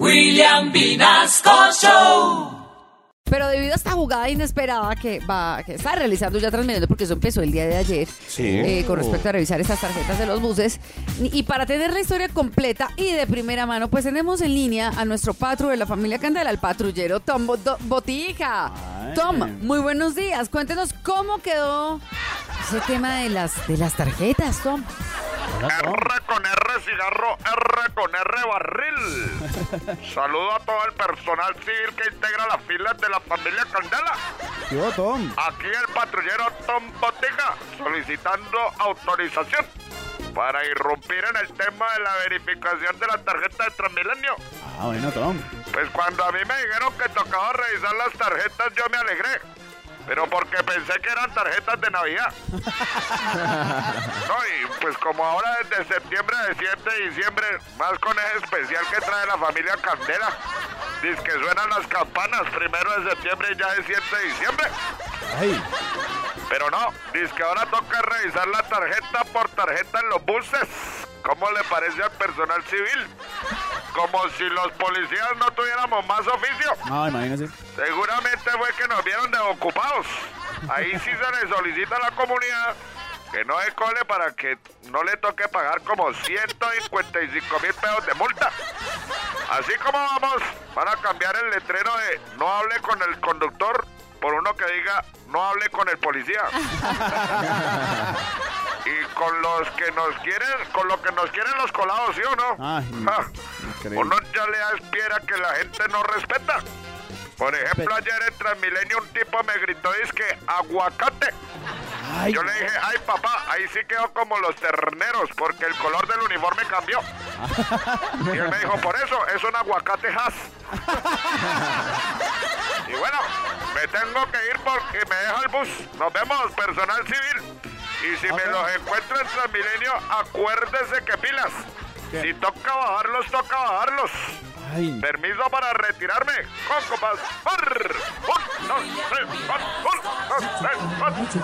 William Vinasco Show. Pero debido a esta jugada inesperada que va que está realizando ya Transmilenio, porque eso empezó el día de ayer, eh, con respecto a revisar estas tarjetas de los buses, y para tener la historia completa y de primera mano, pues tenemos en línea a nuestro patru de la familia Candela, el patrullero Tom Botija. Tom, muy buenos días. Cuéntenos cómo quedó ese tema de las, de las tarjetas, Tom. R con R cigarro, R con R barril. Saludo a todo el personal civil que integra las filas de la familia Candela. Yo, Tom. Aquí el patrullero Tom Botica solicitando autorización para irrumpir en el tema de la verificación de la tarjeta de Transmilenio. Ah, bueno, Tom. Pues cuando a mí me dijeron que tocaba revisar las tarjetas yo me alegré. Pero porque pensé que eran tarjetas de Navidad. No, y pues como ahora desde septiembre de 7 de diciembre, más con ese especial que trae la familia Candela, dice que suenan las campanas primero de septiembre y ya es 7 de diciembre. Ay, Pero no, dice que ahora toca revisar la tarjeta por tarjeta en los buses. ¿Cómo le parece al personal civil? Como si los policías no más oficio. no, imagínese. Seguramente fue que nos vieron de ocupados. Ahí sí se le solicita a la comunidad que no cole para que no le toque pagar como 155 mil pesos de multa. Así como vamos, van a cambiar el letrero de no hable con el conductor por uno que diga no hable con el policía. con los que nos quieren, con lo que nos quieren los colados, ¿sí o no? Ay, Ja. increíble. Uno ya le aspira que la gente no respeta. Por ejemplo, ayer en Transmilenio un tipo me gritó, es que aguacate. Ay, Yo le dije, ay papá, ahí sí quedó como los terneros, porque el color del uniforme cambió. Y él me dijo, por eso, es un aguacate has. Y bueno, me tengo que ir porque me deja el bus. Nos vemos, personal civil. Y si me los encuentro en Transmilenio, acuérdese que pilas. Si toca bajarlos, toca bajarlos. ay. Permiso para retirarme. Con copas. Un, dos, tres, cuatro, un, dos, tres, cuatro.